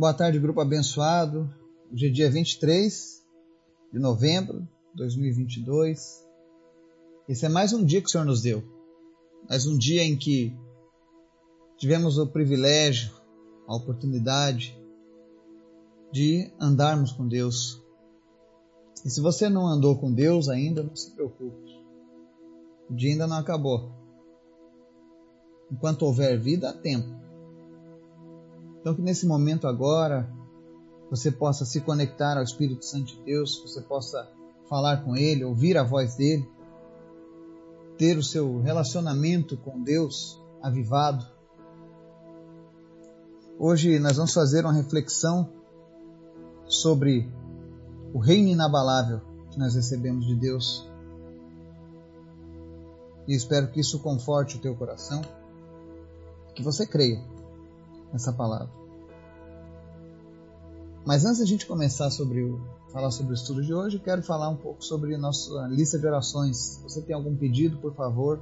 Boa tarde, grupo abençoado. Hoje é dia 23 de novembro de 2022. Esse é mais um dia que o Senhor nos deu. Mais um dia em que tivemos o privilégio, a oportunidade de andarmos com Deus. E se você não andou com Deus ainda, não se preocupe. O dia ainda não acabou. Enquanto houver vida, há tempo. Então, que nesse momento agora você possa se conectar ao Espírito Santo de Deus, você possa falar com Ele, ouvir a voz dele, ter o seu relacionamento com Deus avivado. Hoje nós vamos fazer uma reflexão sobre o reino inabalável que nós recebemos de Deus. E espero que isso conforte o teu coração, que você creia nessa palavra. Mas antes a gente começar sobre o, falar sobre o estudo de hoje, quero falar um pouco sobre nossa lista de orações. Você tem algum pedido, por favor,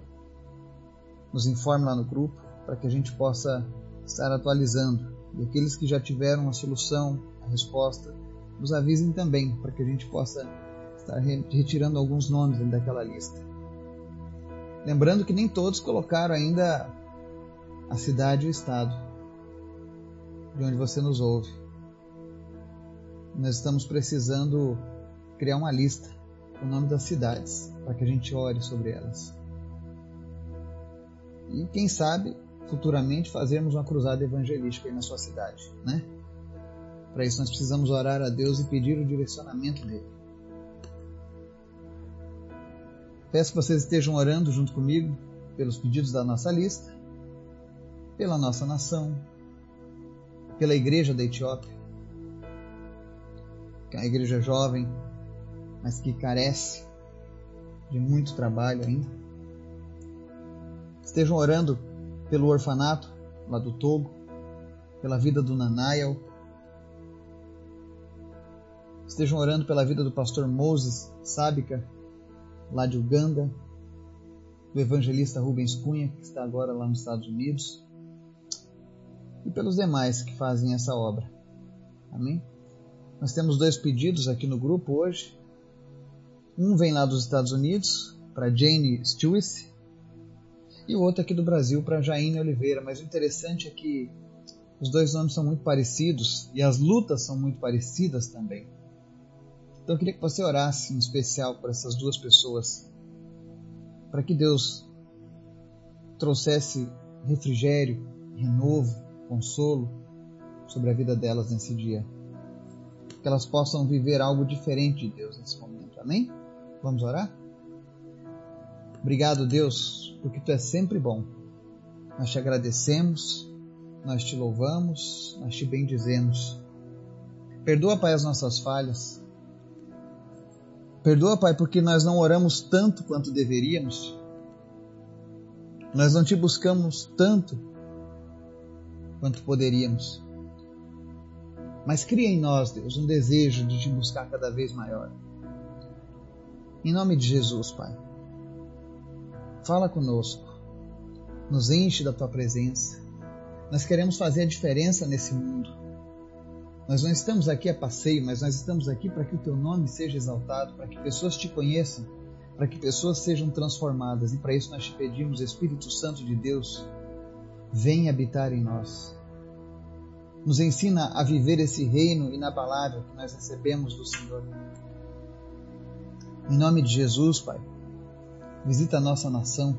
nos informe lá no grupo para que a gente possa estar atualizando. E aqueles que já tiveram a solução, a resposta, nos avisem também para que a gente possa estar retirando alguns nomes daquela lista. Lembrando que nem todos colocaram ainda a cidade e o estado de onde você nos ouve. Nós estamos precisando criar uma lista com o nome das cidades para que a gente ore sobre elas. E quem sabe futuramente fazermos uma cruzada evangelística aí na sua cidade, né? Para isso nós precisamos orar a Deus e pedir o direcionamento dele. Peço que vocês estejam orando junto comigo pelos pedidos da nossa lista, pela nossa nação, pela igreja da Etiópia, que é uma igreja jovem, mas que carece de muito trabalho ainda. Estejam orando pelo orfanato lá do Togo, pela vida do Nanael. Estejam orando pela vida do pastor Moses Sábica, lá de Uganda, do evangelista Rubens Cunha, que está agora lá nos Estados Unidos pelos demais que fazem essa obra. Amém? Nós temos dois pedidos aqui no grupo hoje. Um vem lá dos Estados Unidos, para Jane Stewart, e o outro aqui do Brasil, para Jaine Oliveira. Mas o interessante é que os dois nomes são muito parecidos e as lutas são muito parecidas também. Então eu queria que você orasse em especial por essas duas pessoas, para que Deus trouxesse refrigério, renovo, consolo sobre a vida delas nesse dia. Que elas possam viver algo diferente de Deus nesse momento. Amém? Vamos orar? Obrigado, Deus, porque tu és sempre bom. Nós te agradecemos, nós te louvamos, nós te bendizemos. Perdoa, Pai, as nossas falhas. Perdoa, Pai, porque nós não oramos tanto quanto deveríamos. Nós não te buscamos tanto quanto poderíamos. Mas cria em nós, Deus, um desejo de te buscar cada vez maior. Em nome de Jesus, Pai, fala conosco, nos enche da tua presença. Nós queremos fazer a diferença nesse mundo. Nós não estamos aqui a passeio, mas nós estamos aqui para que o teu nome seja exaltado, para que pessoas te conheçam, para que pessoas sejam transformadas. E para isso nós te pedimos, Espírito Santo de Deus, vem habitar em nós. Nos ensina a viver esse reino inabalável que nós recebemos do Senhor. Em nome de Jesus, Pai, visita a nossa nação,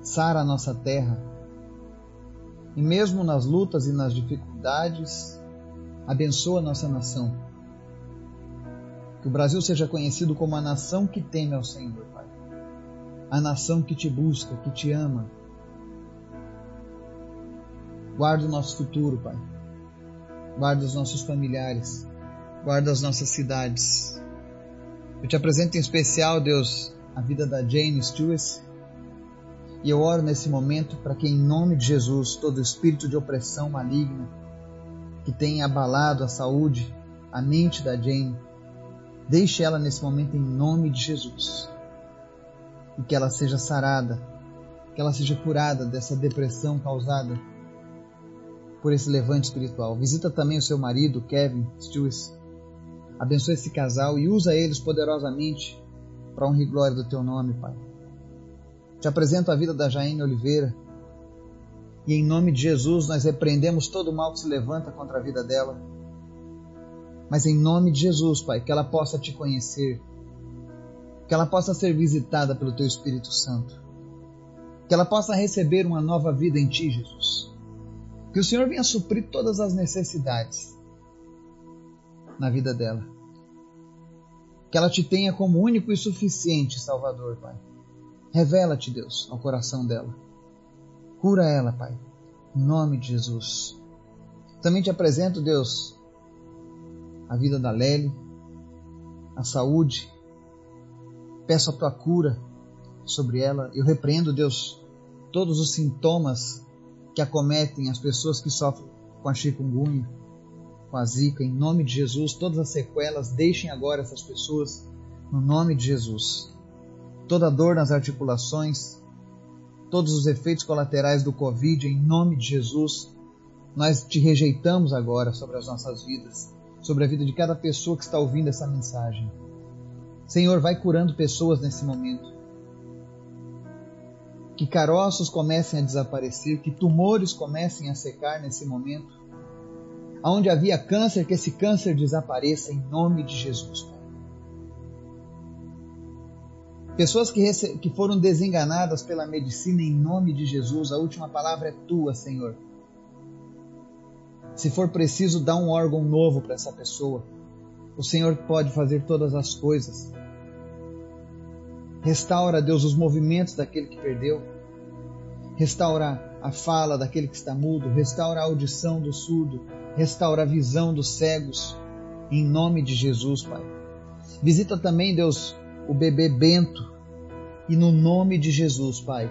sara a nossa terra, e mesmo nas lutas e nas dificuldades, abençoa a nossa nação. Que o Brasil seja conhecido como a nação que teme ao Senhor, Pai. A nação que te busca, que te ama, Guarda o nosso futuro, Pai. Guarda os nossos familiares. Guarda as nossas cidades. Eu te apresento em especial, Deus, a vida da Jane Stewart. E eu oro nesse momento para que, em nome de Jesus, todo espírito de opressão maligna que tenha abalado a saúde, a mente da Jane, deixe ela nesse momento em nome de Jesus. E que ela seja sarada, que ela seja curada dessa depressão causada por esse levante espiritual. Visita também o seu marido, Kevin Stewart. Abençoa esse casal e usa eles poderosamente para honra e glória do teu nome, Pai. Te apresento a vida da Jaine Oliveira. E em nome de Jesus nós repreendemos todo o mal que se levanta contra a vida dela. Mas em nome de Jesus, Pai, que ela possa te conhecer, que ela possa ser visitada pelo Teu Espírito Santo, que ela possa receber uma nova vida em Ti, Jesus. Que o Senhor venha suprir todas as necessidades na vida dela. Que ela te tenha como único e suficiente Salvador, Pai. Revela-te, Deus, ao coração dela. Cura ela, Pai. Em nome de Jesus. Também te apresento, Deus, a vida da Lely, a saúde. Peço a tua cura sobre ela. Eu repreendo, Deus, todos os sintomas que acometem as pessoas que sofrem com a chikungunya com a zika, em nome de Jesus, todas as sequelas, deixem agora essas pessoas, no nome de Jesus. Toda dor nas articulações, todos os efeitos colaterais do Covid, em nome de Jesus, nós te rejeitamos agora sobre as nossas vidas, sobre a vida de cada pessoa que está ouvindo essa mensagem. Senhor, vai curando pessoas nesse momento. Que caroços comecem a desaparecer, que tumores comecem a secar nesse momento Onde havia câncer, que esse câncer desapareça em nome de Jesus. Pessoas que, que foram desenganadas pela medicina em nome de Jesus, a última palavra é tua, Senhor. Se for preciso dar um órgão novo para essa pessoa, o Senhor pode fazer todas as coisas. Restaura, Deus, os movimentos daquele que perdeu. Restaura a fala daquele que está mudo. Restaura a audição do surdo restaura a visão dos cegos, em nome de Jesus, Pai. Visita também, Deus, o bebê Bento, e no nome de Jesus, Pai,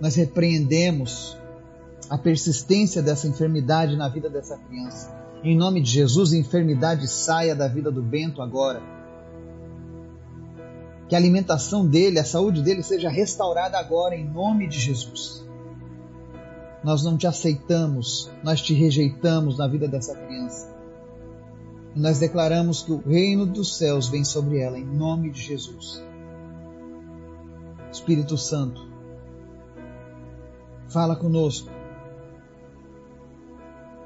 nós repreendemos a persistência dessa enfermidade na vida dessa criança. Em nome de Jesus, a enfermidade saia da vida do Bento agora. Que a alimentação dele, a saúde dele seja restaurada agora, em nome de Jesus nós não te aceitamos, nós te rejeitamos na vida dessa criança. E nós declaramos que o reino dos céus vem sobre ela, em nome de Jesus. Espírito Santo, fala conosco.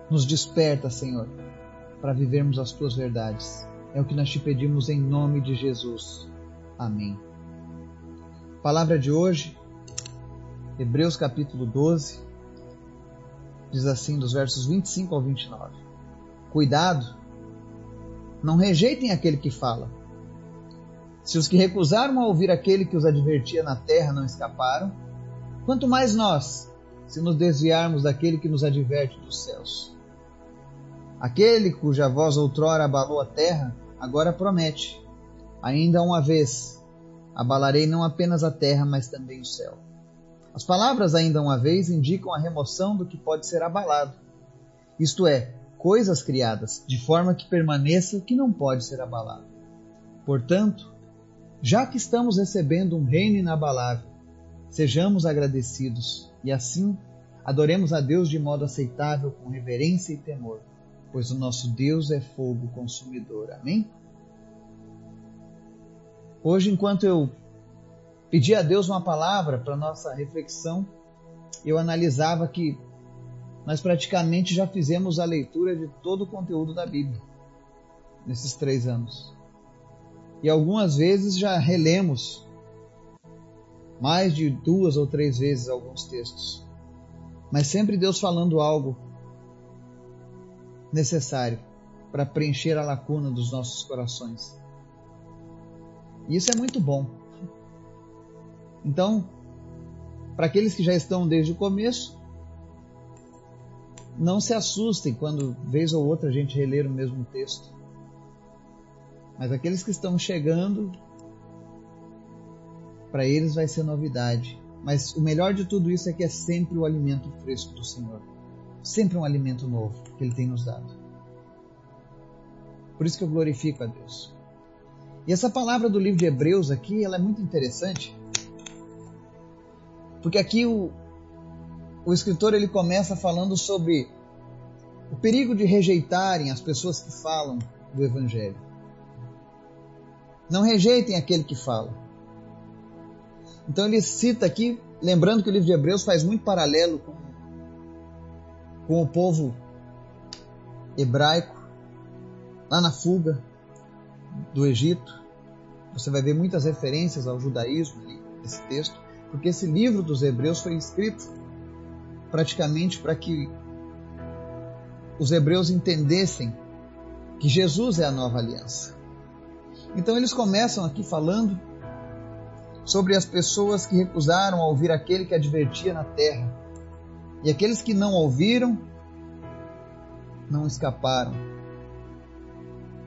Nos desperta, Senhor, para vivermos as tuas verdades. É o que nós te pedimos em nome de Jesus. Amém. Palavra de hoje, Hebreus capítulo 12, diz assim, dos versos 25 ao 29. Cuidado, não rejeitem aquele que fala. Se os que recusaram a ouvir aquele que os advertia na terra não escaparam, quanto mais nós, se nos desviarmos daquele que nos adverte dos céus. Aquele cuja voz outrora abalou a terra, agora promete: ainda uma vez abalarei não apenas a terra, mas também o céu. As palavras, ainda uma vez, indicam a remoção do que pode ser abalado, isto é, coisas criadas, de forma que permaneça o que não pode ser abalado. Portanto, já que estamos recebendo um reino inabalável, sejamos agradecidos e assim adoremos a Deus de modo aceitável, com reverência e temor, pois o nosso Deus é fogo consumidor. Amém? Hoje, enquanto eu pedi a Deus uma palavra para nossa reflexão, eu analisava que nós praticamente já fizemos a leitura de todo o conteúdo da Bíblia nesses três anos. E algumas vezes já relemos mais de duas ou três vezes alguns textos. Mas sempre Deus falando algo necessário para preencher a lacuna dos nossos corações. E isso é muito bom. Então, para aqueles que já estão desde o começo, não se assustem quando vez ou outra a gente reler o mesmo texto. Mas aqueles que estão chegando, para eles vai ser novidade. Mas o melhor de tudo isso é que é sempre o alimento fresco do Senhor. Sempre um alimento novo que Ele tem nos dado. Por isso que eu glorifico a Deus. E essa palavra do livro de Hebreus aqui, ela é muito interessante, porque aqui o, o escritor ele começa falando sobre perigo de rejeitarem as pessoas que falam do Evangelho. Não rejeitem aquele que fala. Então ele cita aqui, lembrando que o livro de Hebreus faz muito paralelo com, com o povo hebraico, lá na fuga do Egito. Você vai ver muitas referências ao judaísmo nesse texto, porque esse livro dos Hebreus foi escrito praticamente para que os hebreus entendessem que Jesus é a nova aliança. Então eles começam aqui falando sobre as pessoas que recusaram a ouvir aquele que advertia na terra. E aqueles que não ouviram, não escaparam.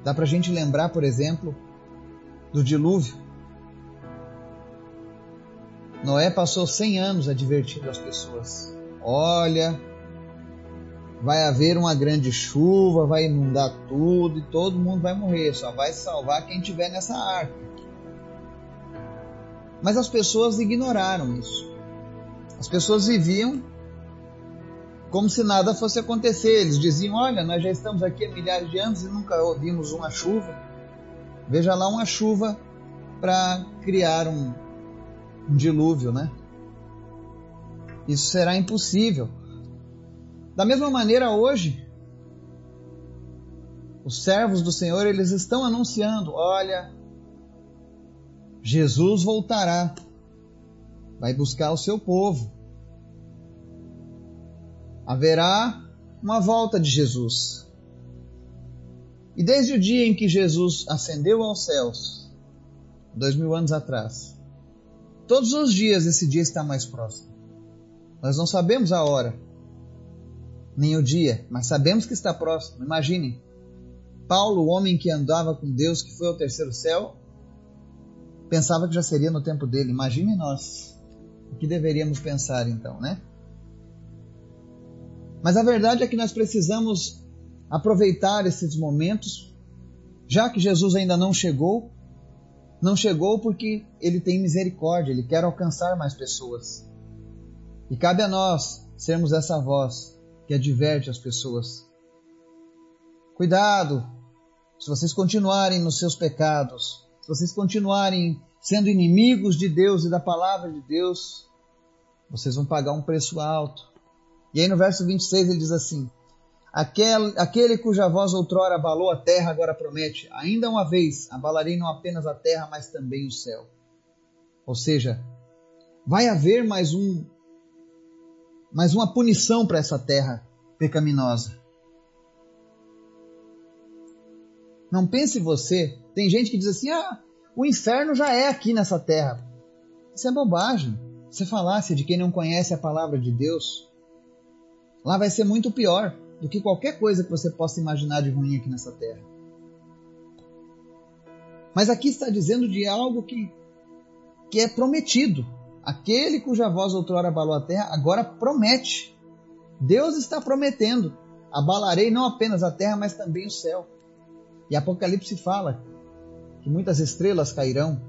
Dá para a gente lembrar, por exemplo, do dilúvio. Noé passou 100 anos advertindo as pessoas: olha, vai haver uma grande chuva, vai inundar tudo e todo mundo vai morrer, só vai salvar quem tiver nessa arca. Mas as pessoas ignoraram isso. As pessoas viviam como se nada fosse acontecer. Eles diziam: Olha, nós já estamos aqui há milhares de anos e nunca ouvimos uma chuva. Veja lá uma chuva para criar um, um dilúvio, né? Isso será impossível. Da mesma maneira, hoje, os servos do Senhor, eles estão anunciando: olha, Jesus voltará, vai buscar o seu povo. Haverá uma volta de Jesus. E desde o dia em que Jesus ascendeu aos céus, dois mil anos atrás, todos os dias esse dia está mais próximo. Nós não sabemos a hora, nem o dia, mas sabemos que está próximo. Imaginem, Paulo, o homem que andava com Deus, que foi ao terceiro céu, pensava que já seria no tempo dele. Imagine nós. O que deveríamos pensar então, né? Mas a verdade é que nós precisamos aproveitar esses momentos, já que Jesus ainda não chegou. Não chegou porque ele tem misericórdia, ele quer alcançar mais pessoas. E cabe a nós sermos essa voz que adverte as pessoas. Cuidado, se vocês continuarem nos seus pecados, se vocês continuarem sendo inimigos de Deus e da palavra de Deus, vocês vão pagar um preço alto. E aí no verso 26 ele diz assim: Aquele, aquele cuja voz outrora abalou a terra agora promete, ainda uma vez abalarei não apenas a terra, mas também o céu. Ou seja, vai haver mais um mais uma punição para essa terra pecaminosa. Não pense você, tem gente que diz assim: "Ah, o inferno já é aqui nessa terra". Isso é bobagem. É falácia de quem não conhece a palavra de Deus. Lá vai ser muito pior do que qualquer coisa que você possa imaginar de ruim aqui nessa terra. Mas aqui está dizendo de algo que, que é prometido. Aquele cuja voz outrora abalou a terra, agora promete. Deus está prometendo: abalarei não apenas a terra, mas também o céu. E Apocalipse fala que muitas estrelas cairão,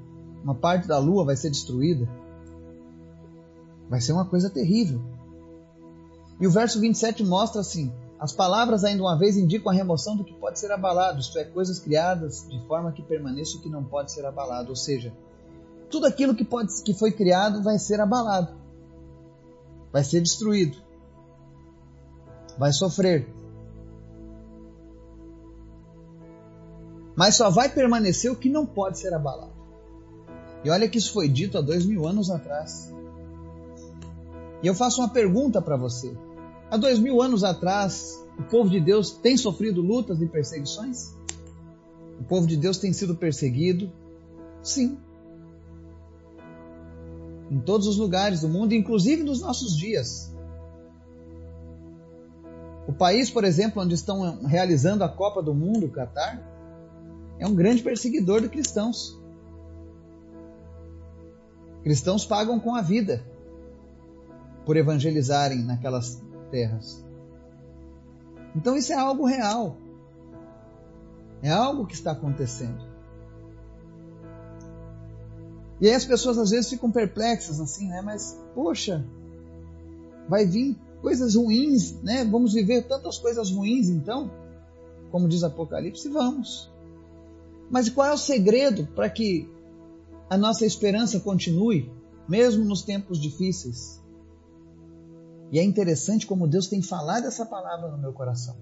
uma parte da lua vai ser destruída. Vai ser uma coisa terrível. E o verso 27 mostra assim: as palavras ainda uma vez indicam a remoção do que pode ser abalado, isto é, coisas criadas de forma que permaneça o que não pode ser abalado. Ou seja, tudo aquilo que, pode, que foi criado vai ser abalado, vai ser destruído, vai sofrer. Mas só vai permanecer o que não pode ser abalado. E olha que isso foi dito há dois mil anos atrás. E eu faço uma pergunta para você. Há dois mil anos atrás, o povo de Deus tem sofrido lutas e perseguições? O povo de Deus tem sido perseguido? Sim. Em todos os lugares do mundo, inclusive nos nossos dias. O país, por exemplo, onde estão realizando a Copa do Mundo, o Catar, é um grande perseguidor de cristãos. Cristãos pagam com a vida por evangelizarem naquelas terras. Então isso é algo real. É algo que está acontecendo. E aí as pessoas às vezes ficam perplexas assim, né? Mas, poxa, vai vir coisas ruins, né? Vamos viver tantas coisas ruins, então, como diz Apocalipse, vamos. Mas qual é o segredo para que a nossa esperança continue, mesmo nos tempos difíceis? E é interessante como Deus tem falado essa palavra no meu coração.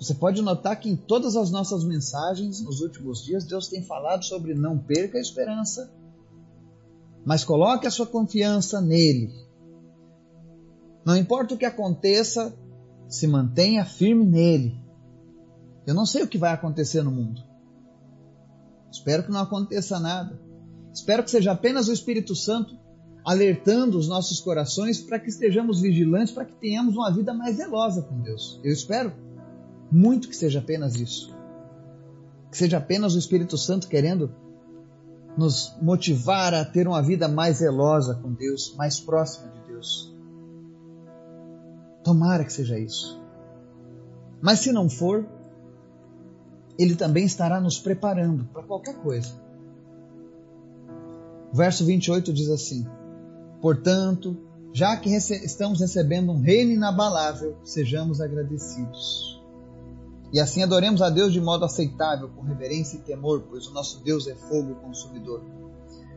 Você pode notar que em todas as nossas mensagens nos últimos dias, Deus tem falado sobre não perca a esperança, mas coloque a sua confiança nele. Não importa o que aconteça, se mantenha firme nele. Eu não sei o que vai acontecer no mundo. Espero que não aconteça nada. Espero que seja apenas o Espírito Santo alertando os nossos corações para que estejamos vigilantes, para que tenhamos uma vida mais zelosa com Deus. Eu espero muito que seja apenas isso. Que seja apenas o Espírito Santo querendo nos motivar a ter uma vida mais zelosa com Deus, mais próxima de Deus. Tomara que seja isso. Mas se não for, Ele também estará nos preparando para qualquer coisa. Verso 28 diz assim: Portanto, já que rece estamos recebendo um reino inabalável, sejamos agradecidos. E assim adoremos a Deus de modo aceitável, com reverência e temor, pois o nosso Deus é fogo consumidor.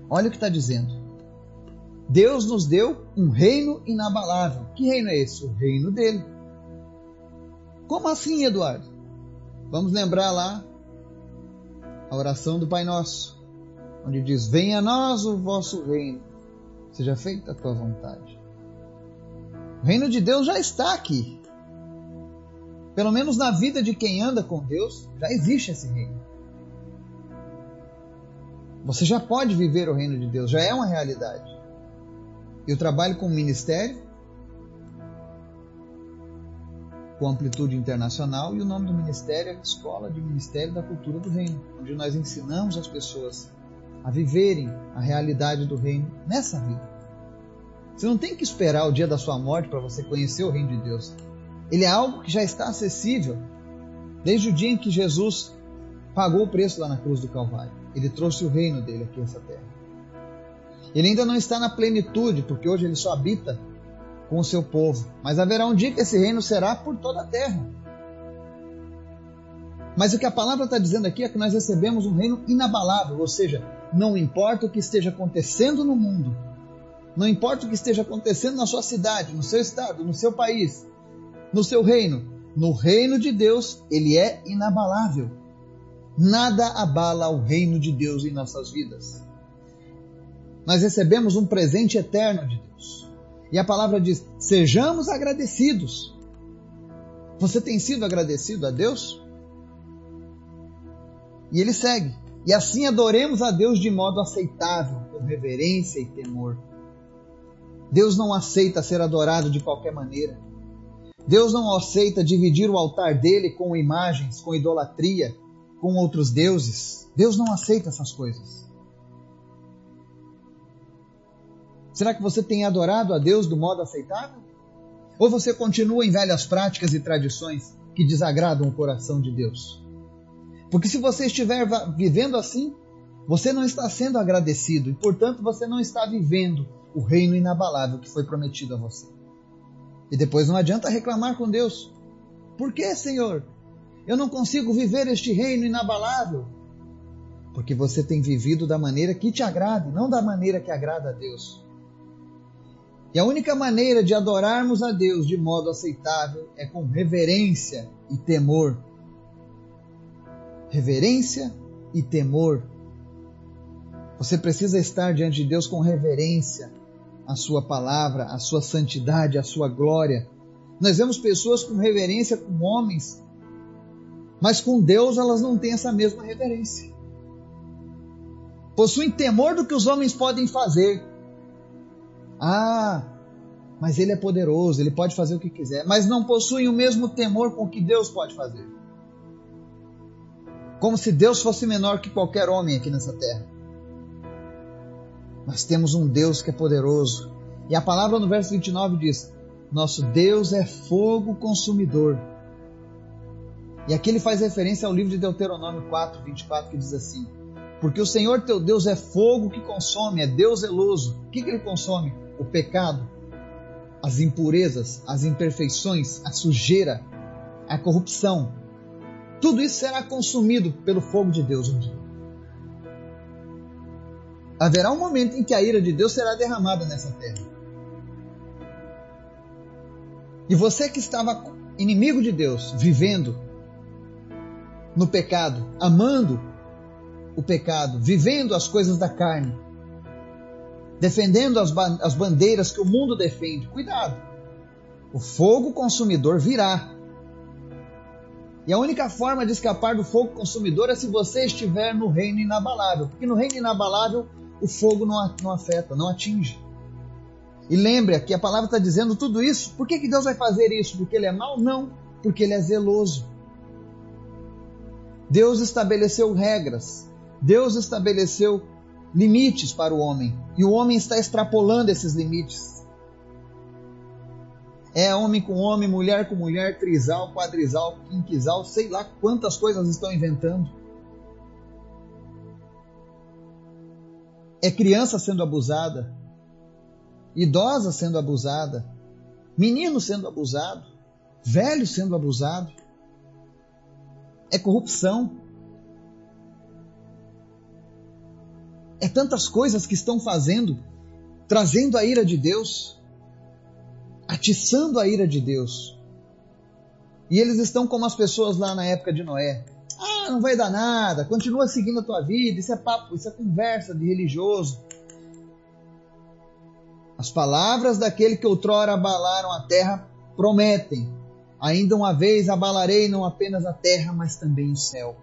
Olha o que está dizendo. Deus nos deu um reino inabalável. Que reino é esse? O reino dele. Como assim, Eduardo? Vamos lembrar lá a oração do Pai Nosso, onde diz: Venha a nós o vosso reino, seja feita a tua vontade. O reino de Deus já está aqui. Pelo menos na vida de quem anda com Deus, já existe esse reino. Você já pode viver o reino de Deus, já é uma realidade. Eu trabalho com ministério, com amplitude internacional, e o nome do ministério é Escola de Ministério da Cultura do Reino, onde nós ensinamos as pessoas a viverem a realidade do reino nessa vida. Você não tem que esperar o dia da sua morte para você conhecer o reino de Deus. Ele é algo que já está acessível desde o dia em que Jesus pagou o preço lá na cruz do Calvário. Ele trouxe o reino dele aqui nessa terra. Ele ainda não está na plenitude, porque hoje ele só habita com o seu povo. Mas haverá um dia que esse reino será por toda a terra. Mas o que a palavra está dizendo aqui é que nós recebemos um reino inabalável, ou seja, não importa o que esteja acontecendo no mundo, não importa o que esteja acontecendo na sua cidade, no seu estado, no seu país, no seu reino. No reino de Deus, ele é inabalável. Nada abala o reino de Deus em nossas vidas. Nós recebemos um presente eterno de Deus. E a palavra diz: sejamos agradecidos. Você tem sido agradecido a Deus? E ele segue: e assim adoremos a Deus de modo aceitável, com reverência e temor. Deus não aceita ser adorado de qualquer maneira. Deus não aceita dividir o altar dele com imagens, com idolatria, com outros deuses. Deus não aceita essas coisas. Será que você tem adorado a Deus do modo aceitável? Ou você continua em velhas práticas e tradições que desagradam o coração de Deus? Porque se você estiver vivendo assim, você não está sendo agradecido e, portanto, você não está vivendo o reino inabalável que foi prometido a você. E depois não adianta reclamar com Deus. Por que, Senhor? Eu não consigo viver este reino inabalável. Porque você tem vivido da maneira que te agrade, não da maneira que agrada a Deus. E a única maneira de adorarmos a Deus de modo aceitável é com reverência e temor. Reverência e temor. Você precisa estar diante de Deus com reverência, a sua palavra, a sua santidade, a sua glória. Nós vemos pessoas com reverência com homens, mas com Deus elas não têm essa mesma reverência. Possuem temor do que os homens podem fazer. Ah, mas ele é poderoso, ele pode fazer o que quiser, mas não possuem o mesmo temor com o que Deus pode fazer. Como se Deus fosse menor que qualquer homem aqui nessa terra. Nós temos um Deus que é poderoso. E a palavra no verso 29 diz: Nosso Deus é fogo consumidor. E aqui ele faz referência ao livro de Deuteronômio 4, 24, que diz assim: Porque o Senhor teu Deus é fogo que consome, é Deus zeloso. O que, que ele consome? O pecado, as impurezas, as imperfeições, a sujeira, a corrupção. Tudo isso será consumido pelo fogo de Deus um dia. Haverá um momento em que a ira de Deus será derramada nessa terra. E você que estava inimigo de Deus, vivendo no pecado, amando o pecado, vivendo as coisas da carne, defendendo as, as bandeiras que o mundo defende, cuidado. O fogo consumidor virá. E a única forma de escapar do fogo consumidor é se você estiver no reino inabalável. Porque no reino inabalável o fogo não, afeta, não atinge. E lembre que a palavra está dizendo tudo isso. Por que, que Deus vai fazer isso? Porque Ele é mau? Não, porque Ele é zeloso. Deus estabeleceu regras, Deus estabeleceu limites para o homem e o homem está extrapolando esses limites. É homem com homem, mulher com mulher, trisal, quadrisal, quinquisal, sei lá quantas coisas estão inventando. É criança sendo abusada, idosa sendo abusada, menino sendo abusado, velho sendo abusado. É corrupção. É tantas coisas que estão fazendo, trazendo a ira de Deus, atiçando a ira de Deus. E eles estão como as pessoas lá na época de Noé. Ah, não vai dar nada, continua seguindo a tua vida, isso é papo, isso é conversa de religioso. As palavras daquele que outrora abalaram a terra prometem: ainda uma vez abalarei não apenas a terra, mas também o céu.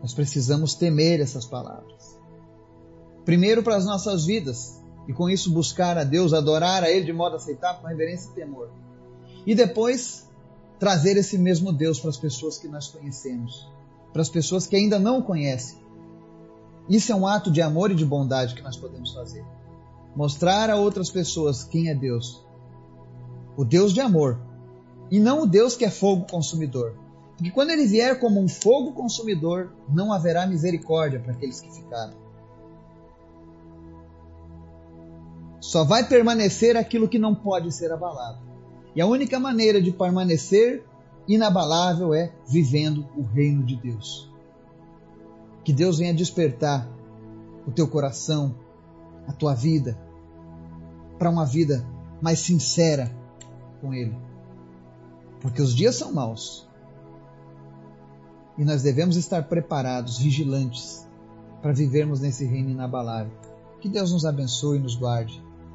Nós precisamos temer essas palavras. Primeiro para as nossas vidas, e com isso buscar a Deus, adorar a Ele de modo aceitável, com reverência e temor. E depois trazer esse mesmo Deus para as pessoas que nós conhecemos, para as pessoas que ainda não conhecem. Isso é um ato de amor e de bondade que nós podemos fazer. Mostrar a outras pessoas quem é Deus. O Deus de amor. E não o Deus que é fogo consumidor. Porque quando ele vier como um fogo consumidor, não haverá misericórdia para aqueles que ficaram. Só vai permanecer aquilo que não pode ser abalado. E a única maneira de permanecer inabalável é vivendo o reino de Deus. Que Deus venha despertar o teu coração, a tua vida, para uma vida mais sincera com Ele. Porque os dias são maus. E nós devemos estar preparados, vigilantes, para vivermos nesse reino inabalável. Que Deus nos abençoe e nos guarde.